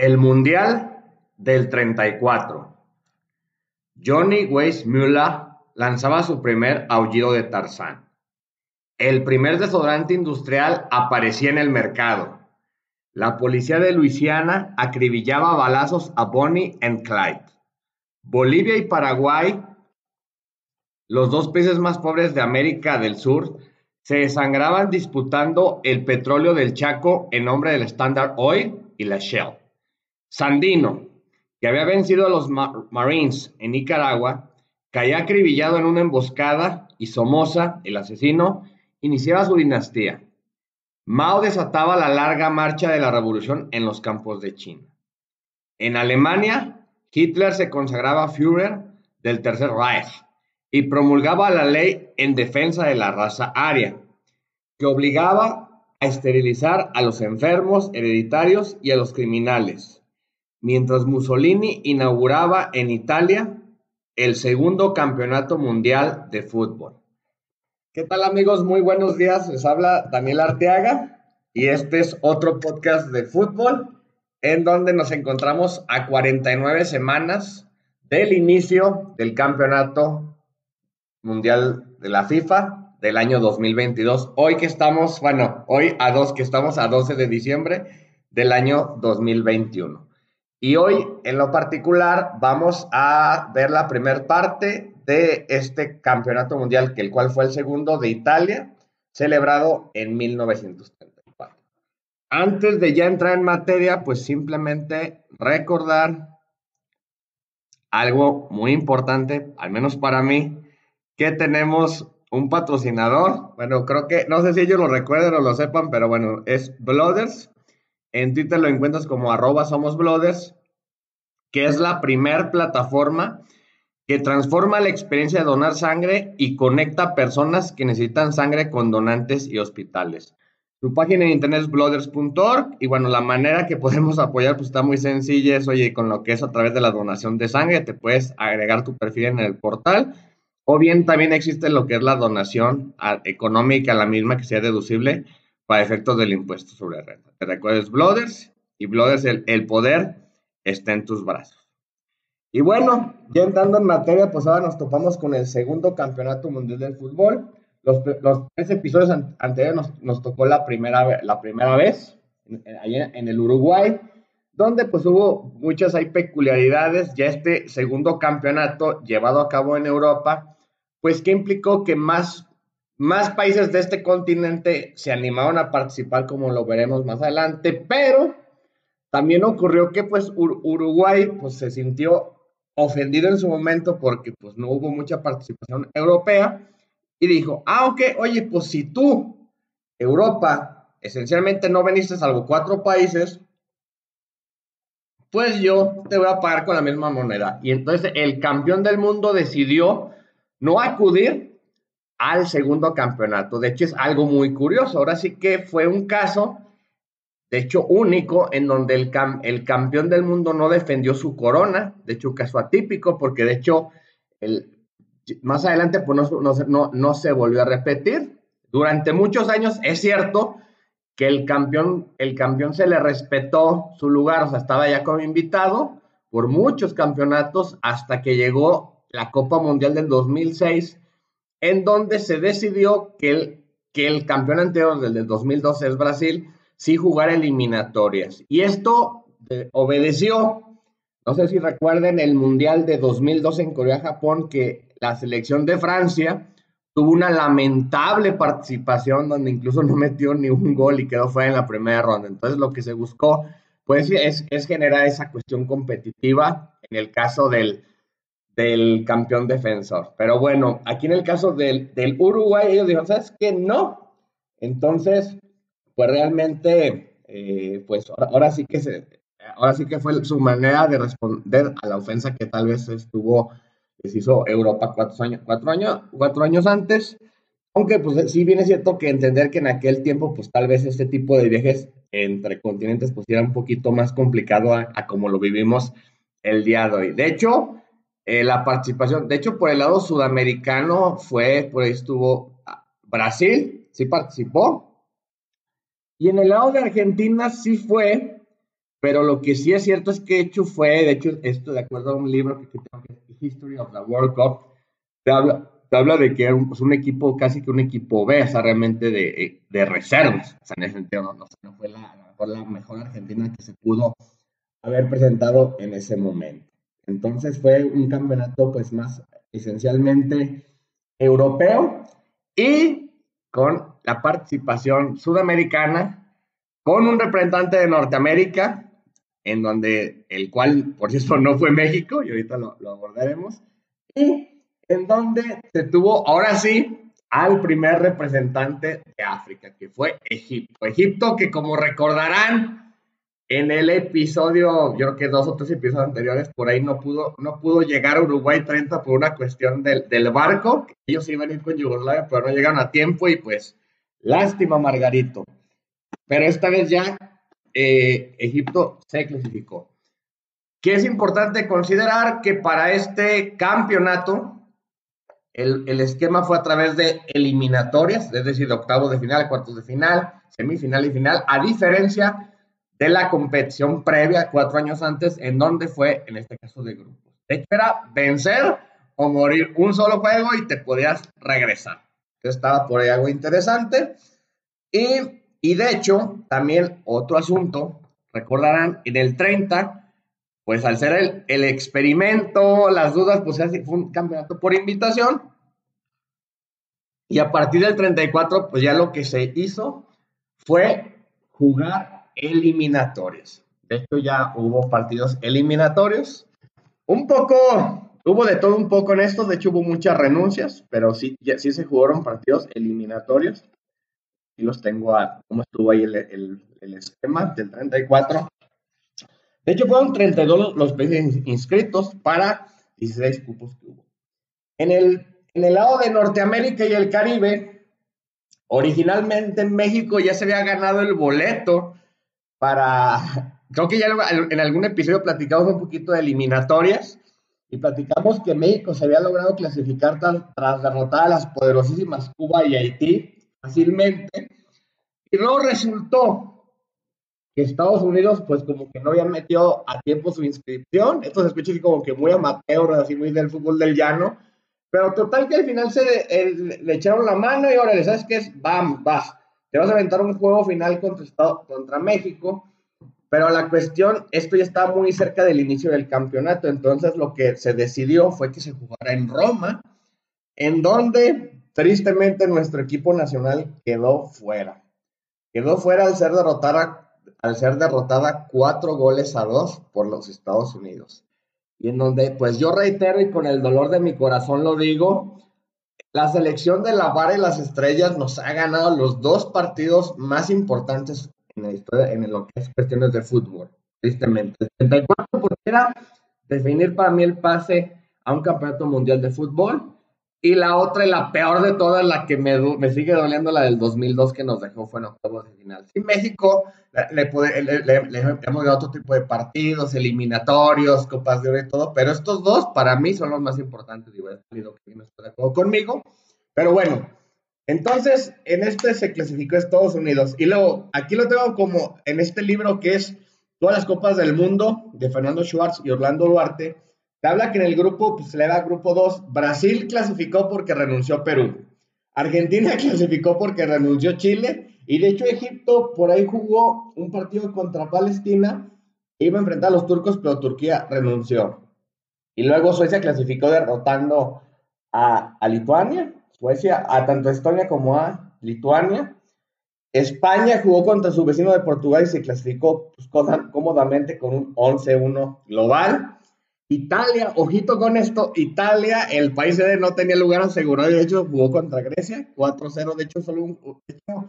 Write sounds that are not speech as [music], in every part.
El Mundial del 34. Johnny Weissmuller lanzaba su primer aullido de Tarzán. El primer desodorante industrial aparecía en el mercado. La policía de Luisiana acribillaba balazos a Bonnie and Clyde. Bolivia y Paraguay, los dos países más pobres de América del Sur, se desangraban disputando el petróleo del Chaco en nombre del Standard Oil y la Shell. Sandino, que había vencido a los Marines en Nicaragua, caía acribillado en una emboscada y Somoza, el asesino, iniciaba su dinastía. Mao desataba la larga marcha de la revolución en los campos de China. En Alemania, Hitler se consagraba Führer del Tercer Reich y promulgaba la ley en defensa de la raza aria, que obligaba a esterilizar a los enfermos hereditarios y a los criminales, mientras Mussolini inauguraba en Italia el segundo campeonato mundial de fútbol. ¿Qué tal amigos? Muy buenos días. Les habla Daniel Arteaga y este es otro podcast de fútbol en donde nos encontramos a 49 semanas del inicio del campeonato mundial de la FIFA del año 2022. Hoy que estamos, bueno, hoy a dos que estamos a 12 de diciembre del año 2021. Y hoy en lo particular vamos a ver la primera parte de este campeonato mundial, que el cual fue el segundo de Italia, celebrado en 1934. Antes de ya entrar en materia, pues simplemente recordar algo muy importante, al menos para mí, que tenemos un patrocinador. Bueno, creo que, no sé si ellos lo recuerden o lo sepan, pero bueno, es Blooders. En Twitter lo encuentras como arroba somos que es la primer plataforma que transforma la experiencia de donar sangre y conecta personas que necesitan sangre con donantes y hospitales. Su página de internet es blooders.org y bueno, la manera que podemos apoyar pues está muy sencilla, es oye, con lo que es a través de la donación de sangre, te puedes agregar tu perfil en el portal. O bien también existe lo que es la donación económica, la misma que sea deducible para efectos del impuesto sobre renta. Te recuerdes Blooders y Blooders, el, el poder está en tus brazos. Y bueno, ya entrando en materia, pues ahora nos topamos con el segundo campeonato mundial del fútbol. Los, los tres episodios anteriores nos, nos, tocó la primera, la primera vez, allá en, en el Uruguay, donde pues hubo muchas hay peculiaridades. Ya este segundo campeonato llevado a cabo en Europa pues que implicó que más, más países de este continente se animaron a participar, como lo veremos más adelante, pero también ocurrió que pues Uruguay pues se sintió ofendido en su momento porque pues no hubo mucha participación europea y dijo, ah, ok, oye, pues si tú, Europa, esencialmente no veniste salvo cuatro países, pues yo te voy a pagar con la misma moneda. Y entonces el campeón del mundo decidió no acudir al segundo campeonato. De hecho, es algo muy curioso. Ahora sí que fue un caso, de hecho, único, en donde el, el campeón del mundo no defendió su corona. De hecho, un caso atípico, porque de hecho, el, más adelante pues, no, no, no se volvió a repetir. Durante muchos años, es cierto que el campeón, el campeón se le respetó su lugar, o sea, estaba ya como invitado por muchos campeonatos hasta que llegó la Copa Mundial del 2006, en donde se decidió que el, que el campeón anterior del, del 2012 es Brasil, sí jugar eliminatorias. Y esto eh, obedeció, no sé si recuerden el Mundial de 2012 en Corea-Japón, que la selección de Francia tuvo una lamentable participación donde incluso no metió ni un gol y quedó fuera en la primera ronda. Entonces lo que se buscó pues es, es generar esa cuestión competitiva en el caso del, del campeón defensor. Pero bueno, aquí en el caso del, Uruguay, ellos dijeron, ¿sabes qué? No. Entonces, pues realmente, eh, pues ahora, sí que se, ahora sí que fue su manera de responder a la ofensa que tal vez estuvo, les hizo Europa cuatro años, cuatro años, cuatro años antes. Aunque pues sí viene cierto que entender que en aquel tiempo, pues tal vez este tipo de viajes entre continentes, pues era un poquito más complicado a, a como lo vivimos el día de hoy. De hecho, eh, la participación. De hecho, por el lado sudamericano fue, por ahí estuvo ah, Brasil, sí participó. Y en el lado de Argentina sí fue pero lo que sí es cierto es que hecho fue, de hecho, esto de acuerdo a un libro que tengo que History of the World Cup, te habla, te habla de que era un, pues, un, equipo, casi que un equipo B, o sea, realmente de, de reservas. O sea, en ese sentido, no, no, fue la, la mejor Argentina que se pudo haber presentado en ese momento. Entonces fue un campeonato, pues, más esencialmente europeo y con la participación sudamericana, con un representante de Norteamérica, en donde el cual, por cierto, no fue México, y ahorita lo, lo abordaremos, y en donde se tuvo, ahora sí, al primer representante de África, que fue Egipto. Egipto que como recordarán, en el episodio, yo creo que dos o tres episodios anteriores, por ahí no pudo, no pudo llegar a Uruguay 30 por una cuestión del, del barco. Ellos iban a ir con Yugoslavia, pero no llegaron a tiempo y pues, lástima, Margarito. Pero esta vez ya eh, Egipto se clasificó. Que es importante considerar que para este campeonato, el, el, esquema fue a través de eliminatorias, es decir, de octavos de final, cuartos de final, semifinal y final, a diferencia de la competición previa cuatro años antes, en donde fue, en este caso, de grupos. De hecho, era vencer o morir un solo juego y te podías regresar. Estaba por ahí algo interesante. Y, y de hecho, también otro asunto, recordarán, en el 30, pues al ser el, el experimento, las dudas, pues fue un campeonato por invitación. Y a partir del 34, pues ya lo que se hizo fue jugar eliminatorias. De hecho, ya hubo partidos eliminatorios. Un poco, hubo de todo un poco en esto. De hecho, hubo muchas renuncias, pero sí, sí se jugaron partidos eliminatorios. Y los tengo a cómo estuvo ahí el, el, el esquema del 34. De hecho, fueron 32 los países inscritos para 16 cupos que hubo. En el, en el lado de Norteamérica y el Caribe, originalmente en México ya se había ganado el boleto para, [laughs] creo que ya en algún episodio platicamos un poquito de eliminatorias y platicamos que México se había logrado clasificar tras derrotar a las poderosísimas Cuba y Haití fácilmente. Y luego resultó que Estados Unidos, pues como que no había metido a tiempo su inscripción. Esto se escucha así como que muy amateur, así muy del fútbol del llano. Pero total que al final se le echaron la mano y ahora, ¿sabes qué es? Bam, vas te vas a aventar un juego final contra, contra México, pero la cuestión, esto ya está muy cerca del inicio del campeonato, entonces lo que se decidió fue que se jugara en Roma, en donde tristemente nuestro equipo nacional quedó fuera. Quedó fuera al ser derrotada, al ser derrotada cuatro goles a dos por los Estados Unidos. Y en donde, pues yo reitero y con el dolor de mi corazón lo digo, la selección de la Vara y las Estrellas nos ha ganado los dos partidos más importantes en la historia, en lo que es cuestiones de fútbol, tristemente. El 34 porque era definir para mí el pase a un campeonato mundial de fútbol y la otra y la peor de todas, la que me, me sigue doliendo, la del 2002 que nos dejó fue en octavos de final. Sí, México le, puede, le, le, hemos dado otro tipo de partidos, eliminatorios, copas de oro y todo, pero estos dos para mí son los más importantes. Digo, salido que no está de acuerdo conmigo, pero bueno. Entonces, en este se clasificó Estados Unidos. Y luego, aquí lo tengo como en este libro que es Todas las Copas del Mundo de Fernando Schwartz y Orlando Duarte te habla que en el grupo, pues le da grupo 2. Brasil clasificó porque renunció Perú. Argentina [laughs] clasificó porque renunció Chile. Y de hecho Egipto por ahí jugó un partido contra Palestina. Iba a enfrentar a los turcos, pero Turquía renunció. Y luego Suecia clasificó derrotando a, a Lituania. Suecia a tanto Estonia como a Lituania. España jugó contra su vecino de Portugal y se clasificó pues, cómodamente con un 11-1 global. Italia, ojito con esto, Italia, el país de no tenía lugar asegurado, de hecho jugó contra Grecia, 4-0, de hecho solo un... Hecho,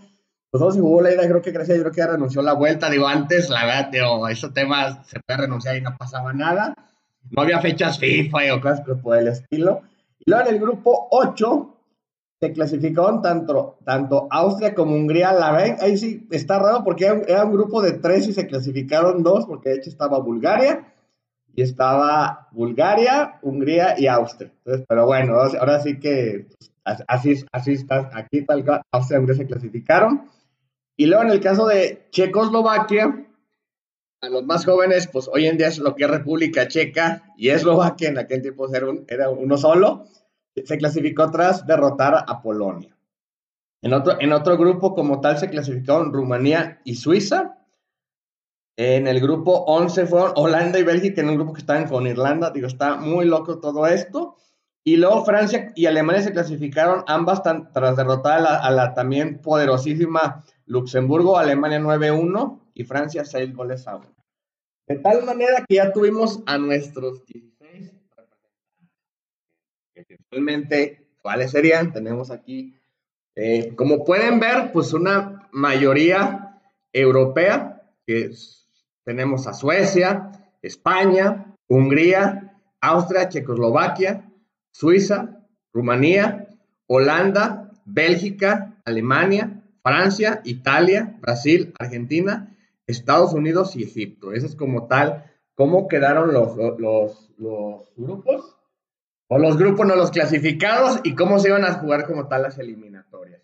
pues se jugó la ida, creo que Grecia yo creo que renunció la vuelta, digo, antes, la verdad, digo, esos temas se puede renunciar y no pasaba nada, no había fechas FIFA o cosas por el estilo. Y luego en el grupo 8 se clasificaron tanto, tanto Austria como Hungría, la verdad, ahí sí está raro porque era, era un grupo de tres y se clasificaron dos, porque de hecho estaba Bulgaria, y estaba Bulgaria, Hungría y Austria. Pero bueno, ahora sí que pues, así, así está, aquí tal Austria y Hungría se clasificaron. Y luego en el caso de Checoslovaquia, a los más jóvenes, pues hoy en día es lo que es República Checa y Eslovaquia, en aquel tiempo era, era uno solo, se clasificó tras derrotar a Polonia. En otro, en otro grupo como tal se clasificaron Rumanía y Suiza. En el grupo 11 fueron Holanda y Bélgica, en un grupo que estaban con Irlanda. Digo, está muy loco todo esto. Y luego Francia y Alemania se clasificaron ambas tras derrotar a la, también poderosísima Luxemburgo, Alemania 9-1 y Francia 6 goles a 1. De tal manera que ya tuvimos a nuestros 16 representantes. ¿cuáles serían? Tenemos aquí, eh, como pueden ver, pues una mayoría europea, que tenemos a Suecia, España, Hungría, Austria, Checoslovaquia, Suiza, Rumanía, Holanda, Bélgica, Alemania, Francia, Italia, Brasil, Argentina, Estados Unidos y Egipto. Ese es como tal, cómo quedaron los, los, grupos, o los grupos no los clasificados y cómo se iban a jugar como tal las eliminatorias.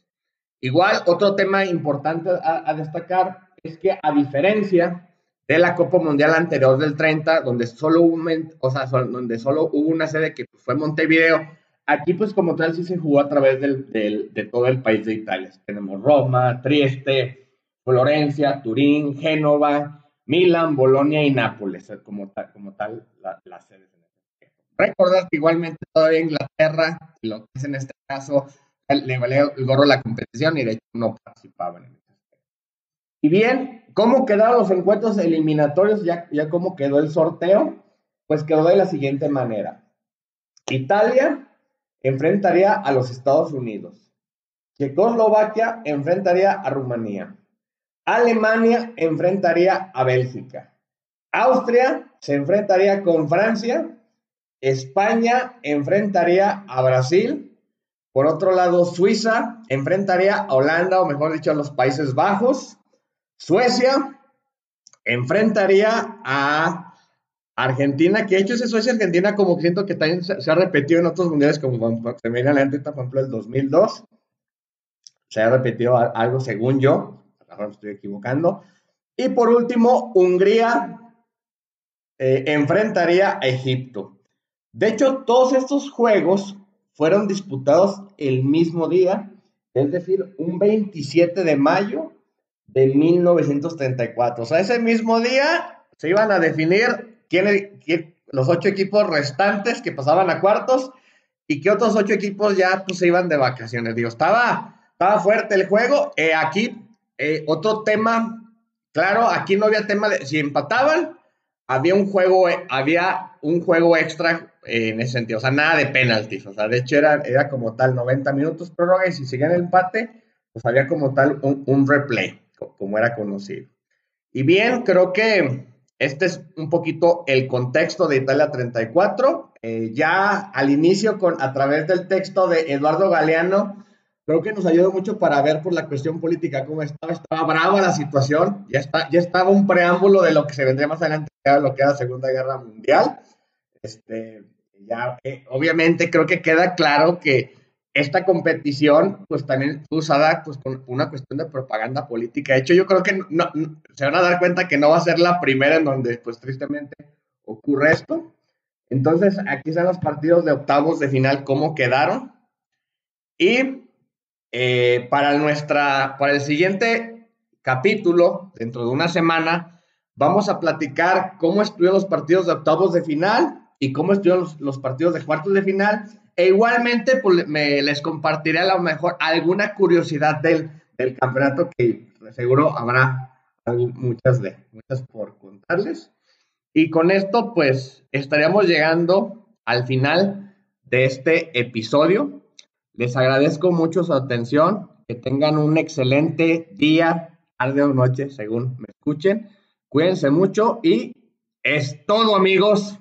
Igual, otro tema importante a, destacar es que a diferencia de la Copa Mundial anterior del 30, donde solo hubo, o sea, donde solo hubo una sede que fue Montevideo, aquí pues como tal sí se jugó a través del, de todo el país de Italia. Tenemos Roma, Trieste, Florencia, Turín, Génova, Milán, Bolonia y Nápoles, como tal, como tal. Recordar que igualmente todavía Inglaterra, lo que es en este caso, le valía el gorro la competición y de hecho no participaban en este Y bien, ¿cómo quedaron los encuentros eliminatorios? Ya, ya cómo quedó el sorteo, pues quedó de la siguiente manera. Italia enfrentaría a los Estados Unidos. Checoslovaquia enfrentaría a Rumanía. Alemania enfrentaría a Bélgica. Austria se enfrentaría con Francia. España enfrentaría a Brasil. Por otro lado, Suiza enfrentaría a Holanda, o mejor dicho, a los Países Bajos. Suecia enfrentaría a Argentina, que de hecho ese Suecia-Argentina como siento que también se, ha repetido en otros mundiales, como se me la por ejemplo, el 2002. Se ha repetido algo según yo me estoy equivocando. Y por último, Hungría eh, enfrentaría a Egipto. De hecho, todos estos juegos fueron disputados el mismo día, es decir, un 27 de mayo de 1934. O sea, ese mismo día se iban a definir quién, los ocho equipos restantes que pasaban a cuartos y que otros ocho equipos ya pues, se iban de vacaciones. Digo, estaba, estaba fuerte el juego. Eh, aquí eh, otro tema, claro, aquí no había tema de si empataban, había un juego, había un juego extra en ese sentido, o sea, nada de penaltis, o sea, de hecho era, era como tal 90 minutos prórroga y si seguían el empate, pues había como tal un, replay, como era conocido. Y bien, creo que este es un poquito el contexto de Italia 34. Eh, ya al inicio, con, a través del texto de Eduardo Galeano, creo que nos ayudó mucho para ver por la cuestión política cómo estaba, estaba brava la situación, ya, ya estaba un preámbulo de lo que se vendría más adelante, lo que era la Segunda Guerra Mundial. Este, eh, obviamente creo que queda claro que esta competición pues también fue usada pues con una cuestión de propaganda política. De hecho, yo creo que no, se van a dar cuenta que no va a ser la primera en donde pues tristemente ocurre esto. Entonces, aquí están los partidos de octavos de final, cómo quedaron. Y eh, para, nuestra, para el siguiente capítulo, dentro de una semana, vamos a platicar cómo estuvieron los partidos de octavos de final y cómo estuvieron los, partidos de cuartos de final. E igualmente pues, me, les compartiré a lo mejor alguna curiosidad del, del campeonato que seguro habrá muchas, de, muchas por contarles. Y con esto pues estaríamos llegando al final de este episodio. Les agradezco mucho su atención. Que tengan un excelente día, tarde o noche, según me escuchen. Cuídense mucho y es todo, amigos.